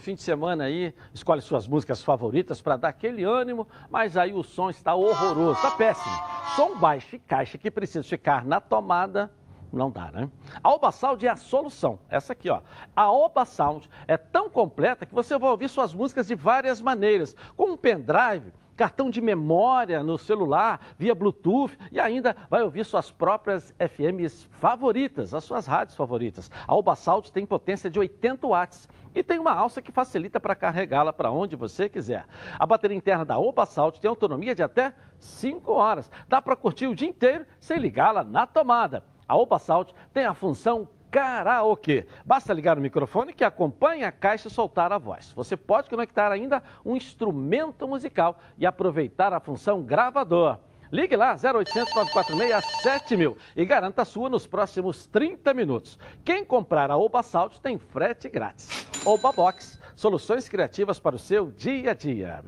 No fim de semana aí, escolhe suas músicas favoritas para dar aquele ânimo, mas aí o som está horroroso, está péssimo. Som baixo e caixa que precisa ficar na tomada, não dá, né? A Oba Sound é a solução. Essa aqui, ó. A Oba Sound é tão completa que você vai ouvir suas músicas de várias maneiras, com um pendrive, cartão de memória no celular, via Bluetooth e ainda vai ouvir suas próprias FMs favoritas, as suas rádios favoritas. A Oba Sound tem potência de 80 watts e tem uma alça que facilita para carregá-la para onde você quiser. A bateria interna da Oba Sound tem autonomia de até 5 horas. Dá para curtir o dia inteiro sem ligá-la na tomada. A Oba Sound tem a função karaokê. Basta ligar o microfone que acompanha a caixa e soltar a voz. Você pode conectar ainda um instrumento musical e aproveitar a função gravador. Ligue lá, 0800 946 7000 e garanta a sua nos próximos 30 minutos. Quem comprar a Oba Sound tem frete grátis. Oba Box, soluções criativas para o seu dia a dia.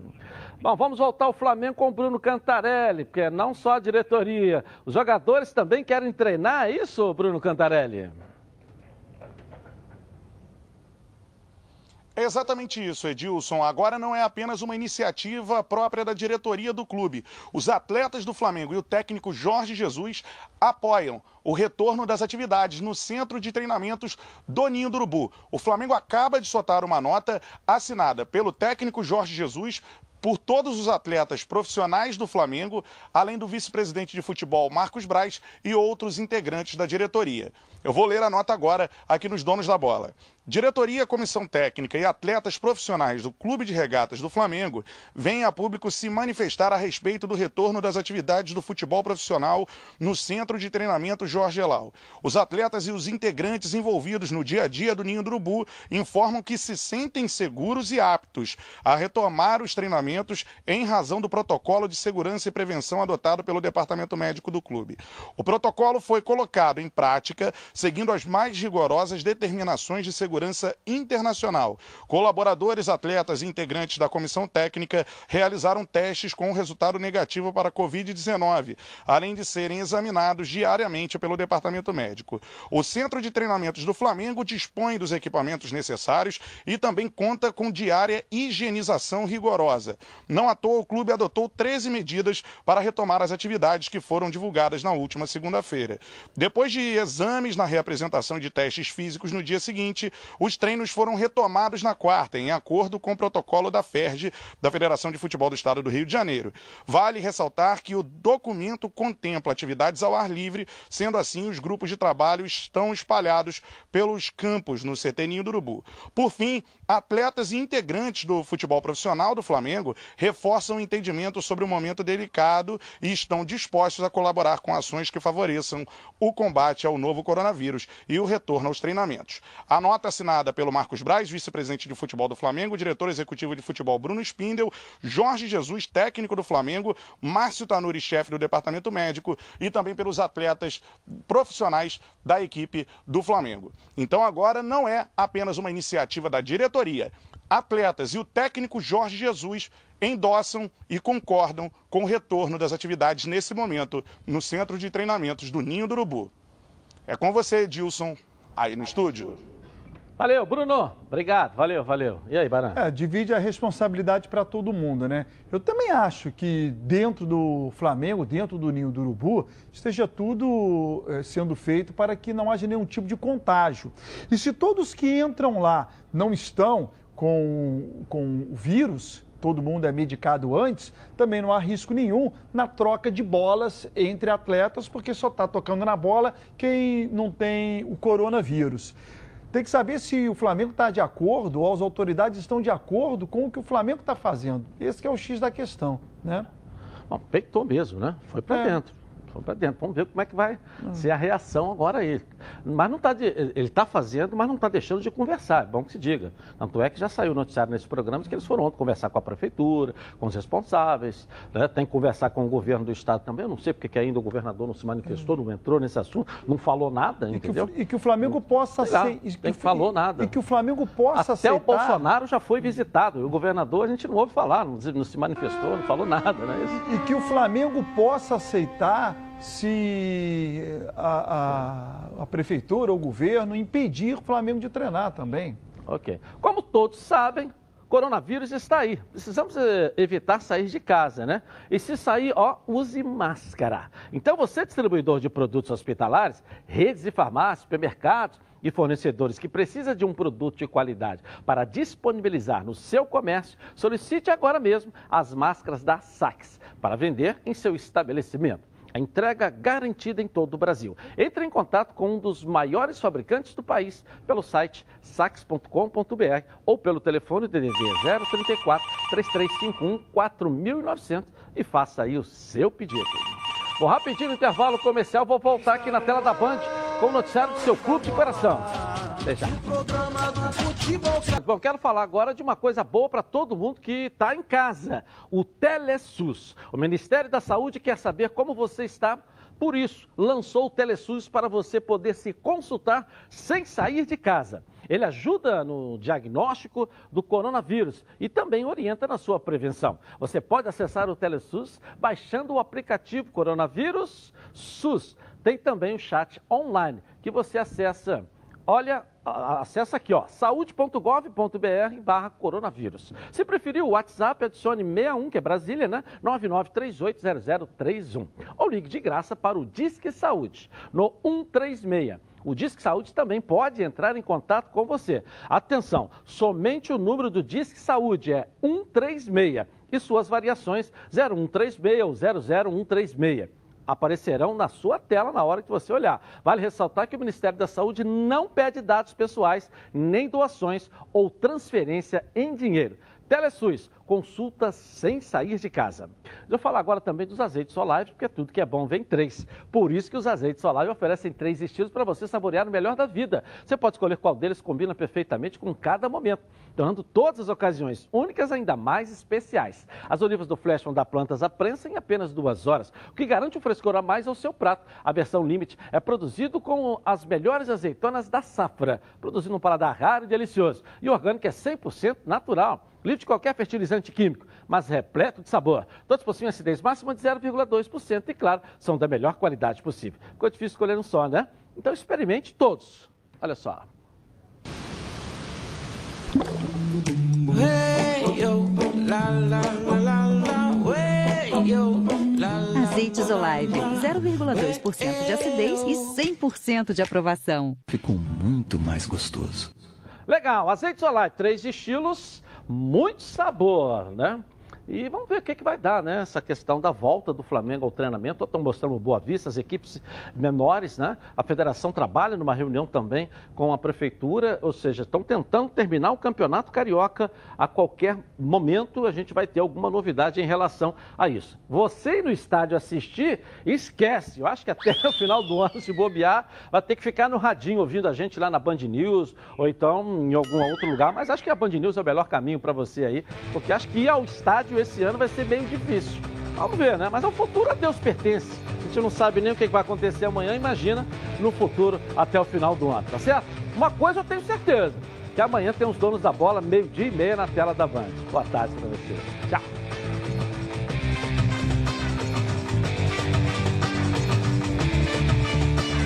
Bom, vamos voltar ao Flamengo com o Bruno Cantarelli, porque não só a diretoria, os jogadores também querem treinar, é isso, Bruno Cantarelli? É exatamente isso, Edilson. Agora não é apenas uma iniciativa própria da diretoria do clube. Os atletas do Flamengo e o técnico Jorge Jesus apoiam o retorno das atividades no centro de treinamentos do Ninho do Urubu. O Flamengo acaba de soltar uma nota assinada pelo técnico Jorge Jesus, por todos os atletas profissionais do Flamengo, além do vice-presidente de futebol Marcos Braz e outros integrantes da diretoria. Eu vou ler a nota agora aqui nos Donos da Bola. Diretoria, comissão técnica e atletas profissionais do Clube de Regatas do Flamengo vêm a público se manifestar a respeito do retorno das atividades do futebol profissional no Centro de Treinamento Jorge Elal. Os atletas e os integrantes envolvidos no dia a dia do Ninho do Urubu informam que se sentem seguros e aptos a retomar os treinamentos em razão do protocolo de segurança e prevenção adotado pelo Departamento Médico do clube. O protocolo foi colocado em prática seguindo as mais rigorosas determinações de segurança internacional. Colaboradores, atletas e integrantes da comissão técnica realizaram testes com resultado negativo para a Covid-19, além de serem examinados diariamente pelo departamento médico. O centro de treinamentos do Flamengo dispõe dos equipamentos necessários e também conta com diária higienização rigorosa. Não à toa, o clube adotou 13 medidas para retomar as atividades que foram divulgadas na última segunda-feira. Depois de exames na reapresentação de testes físicos no dia seguinte, os treinos foram retomados na quarta, em acordo com o protocolo da FERJ, da Federação de Futebol do Estado do Rio de Janeiro. Vale ressaltar que o documento contempla atividades ao ar livre, sendo assim, os grupos de trabalho estão espalhados pelos campos no CT Ninho do Urubu. Por fim, atletas e integrantes do futebol profissional do Flamengo reforçam o entendimento sobre o momento delicado e estão dispostos a colaborar com ações que favoreçam o combate ao novo coronavírus e o retorno aos treinamentos. A nota assinada pelo Marcos Braz, vice-presidente de futebol do Flamengo, diretor executivo de futebol Bruno Spindel, Jorge Jesus, técnico do Flamengo, Márcio Tanuri, chefe do departamento médico, e também pelos atletas profissionais da equipe do Flamengo. Então agora não é apenas uma iniciativa da diretoria. Atletas e o técnico Jorge Jesus endossam e concordam com o retorno das atividades nesse momento no centro de treinamentos do Ninho do Urubu. É com você, Dilson, aí no estúdio. Valeu, Bruno. Obrigado. Valeu, valeu. E aí, Baran? É, divide a responsabilidade para todo mundo, né? Eu também acho que dentro do Flamengo, dentro do Ninho do Urubu, esteja tudo é, sendo feito para que não haja nenhum tipo de contágio. E se todos que entram lá não estão com, com o vírus, todo mundo é medicado antes, também não há risco nenhum na troca de bolas entre atletas, porque só está tocando na bola quem não tem o coronavírus. Tem que saber se o Flamengo está de acordo ou as autoridades estão de acordo com o que o Flamengo está fazendo. Esse é o X da questão, né? Bom, peitou mesmo, né? Foi para é. dentro. Vamos para dentro. Vamos ver como é que vai uhum. ser a reação agora a ele. Mas não está ele está fazendo, mas não está deixando de conversar. É bom que se diga. Tanto é que já saiu noticiário nesses programas que eles foram ontem conversar com a prefeitura, com os responsáveis, né? tem que conversar com o governo do estado também. Eu não sei porque que ainda o governador não se manifestou, não entrou nesse assunto, não falou nada, e entendeu? Que o, e que o Flamengo possa ser. E que, falou nada. E que o Flamengo possa Até aceitar. o Bolsonaro já foi visitado. E o governador a gente não ouve falar, não, não se manifestou, não falou nada, né? E, e que o Flamengo possa aceitar se a, a, a, prefeitura ou o governo impedir o Flamengo de treinar também. Ok. Como todos sabem, coronavírus está aí. Precisamos eh, evitar sair de casa, né? E se sair, ó, use máscara. Então, você, distribuidor de produtos hospitalares, redes de farmácias, supermercados e fornecedores que precisa de um produto de qualidade para disponibilizar no seu comércio, solicite agora mesmo as máscaras da Sax para vender em seu estabelecimento. A entrega garantida em todo o Brasil. Entre em contato com um dos maiores fabricantes do país pelo site sax.com.br ou pelo telefone DDD 034 3351 4900 e faça aí o seu pedido. Vou rapidinho no intervalo comercial, vou voltar aqui na tela da Band com o noticiário do seu clube de coração. Bom, quero falar agora de uma coisa boa para todo mundo que está em casa: o Telesus. O Ministério da Saúde quer saber como você está. Por isso, lançou o Telesus para você poder se consultar sem sair de casa. Ele ajuda no diagnóstico do coronavírus e também orienta na sua prevenção. Você pode acessar o Telesus baixando o aplicativo Coronavírus SUS. Tem também o chat online que você acessa olha, acessa aqui, ó, saúde.gov.br barra coronavírus. Se preferir o WhatsApp, adicione 61, que é Brasília, né? 99380031. Ou ligue de graça para o Disque Saúde, no 136. O Disque Saúde também pode entrar em contato com você. Atenção, somente o número do Disque Saúde é 136 e suas variações 0136 ou 00136 aparecerão na sua tela na hora que você olhar. Vale ressaltar que o Ministério da Saúde não pede dados pessoais, nem doações ou transferência em dinheiro. Telesus, consulta sem sair de casa. Eu falar agora também dos azeites Olive, porque tudo que é bom vem três. Por isso que os azeites Olive oferecem três estilos para você saborear o melhor da vida. Você pode escolher qual deles combina perfeitamente com cada momento, tornando todas as ocasiões únicas ainda mais especiais. As olivas do Flash vão dar plantas à prensa em apenas duas horas, o que garante um frescor a mais ao seu prato. A versão Limite é produzido com as melhores azeitonas da safra, produzindo um paladar raro e delicioso. E o orgânico é 100% natural livre de qualquer fertilizante químico, mas repleto de sabor. Todos possuem acidez máxima de 0,2% e, claro, são da melhor qualidade possível. Ficou difícil escolher um só, né? Então experimente todos. Olha só. Azeites Olive, 0,2% de acidez e 100% de aprovação. Ficou muito mais gostoso. Legal, azeites Olive, três estilos muito sabor, né? E vamos ver o que, que vai dar, né? Essa questão da volta do Flamengo ao treinamento. Estão mostrando Boa Vista, as equipes menores, né? A federação trabalha numa reunião também com a prefeitura, ou seja, estão tentando terminar o campeonato carioca a qualquer momento. A gente vai ter alguma novidade em relação a isso. Você ir no estádio assistir, esquece. Eu acho que até o final do ano, se bobear, vai ter que ficar no radinho ouvindo a gente lá na Band News ou então em algum outro lugar. Mas acho que a Band News é o melhor caminho para você aí, porque acho que ir ao estádio esse ano vai ser meio difícil. Vamos ver, né? Mas o futuro a Deus pertence. A gente não sabe nem o que vai acontecer amanhã, imagina no futuro até o final do ano, tá certo? Uma coisa eu tenho certeza, que amanhã tem os donos da bola, meio-dia e meia na tela da Band. Boa tarde para você. Tchau.